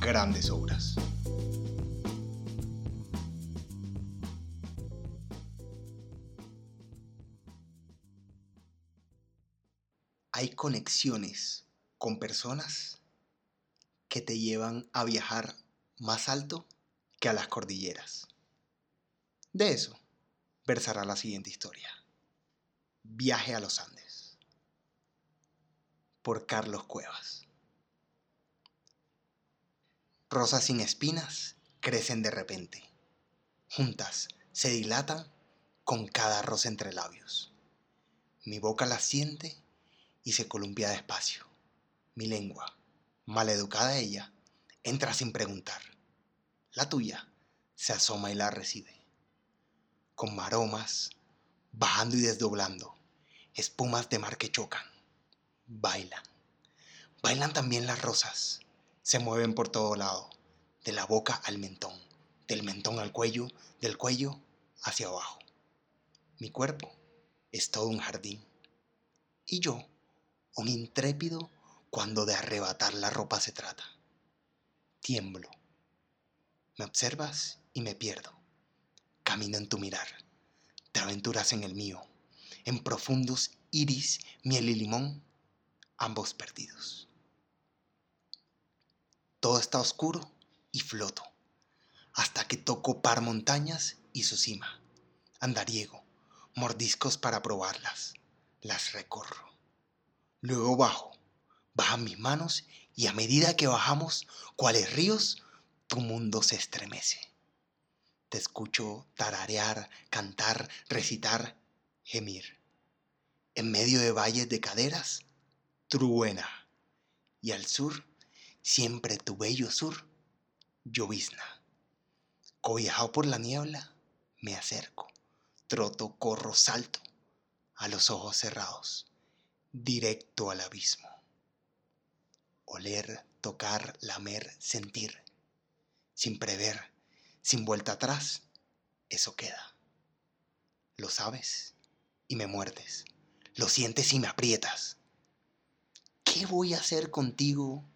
grandes obras. Hay conexiones con personas que te llevan a viajar más alto que a las cordilleras. De eso versará la siguiente historia. Viaje a los Andes. Por Carlos Cuevas. Rosas sin espinas crecen de repente. Juntas se dilatan con cada rosa entre labios. Mi boca las siente y se columpia despacio. Mi lengua, maleducada ella, entra sin preguntar. La tuya se asoma y la recibe. Con maromas, bajando y desdoblando, espumas de mar que chocan, bailan. Bailan también las rosas, se mueven por todo lado, de la boca al mentón, del mentón al cuello, del cuello hacia abajo. Mi cuerpo es todo un jardín. Y yo, un intrépido cuando de arrebatar la ropa se trata. Tiemblo. Me observas y me pierdo. Camino en tu mirar. Te aventuras en el mío. En profundos iris, miel y limón, ambos perdidos. Todo está oscuro y floto, hasta que toco par montañas y su cima. Andariego, mordiscos para probarlas, las recorro. Luego bajo, bajan mis manos y a medida que bajamos, cuales ríos, tu mundo se estremece. Te escucho tararear, cantar, recitar, gemir. En medio de valles de caderas, truena. Y al sur, siempre tu bello sur, llovizna. Cobijado por la niebla, me acerco, troto, corro, salto, a los ojos cerrados, directo al abismo. Oler, tocar, lamer, sentir, sin prever, sin vuelta atrás, eso queda. Lo sabes y me muerdes, lo sientes y me aprietas. ¿Qué voy a hacer contigo,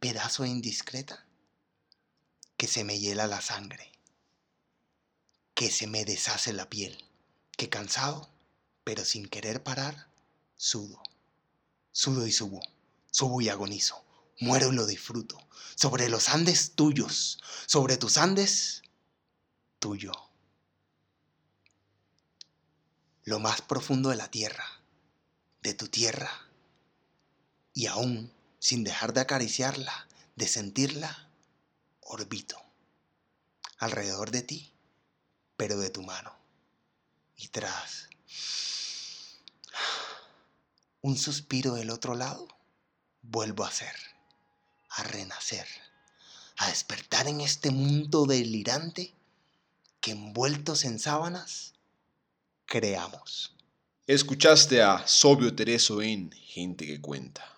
pedazo indiscreta? Que se me hiela la sangre, que se me deshace la piel, que cansado, pero sin querer parar, sudo, sudo y subo, subo y agonizo, muero y lo disfruto, sobre los Andes tuyos, sobre tus Andes, tuyo. Lo más profundo de la tierra, de tu tierra, y aún sin dejar de acariciarla, de sentirla, orbito alrededor de ti, pero de tu mano. Y tras un suspiro del otro lado, vuelvo a ser, a renacer, a despertar en este mundo delirante que envueltos en sábanas creamos. Escuchaste a Sobio Tereso en Gente que Cuenta.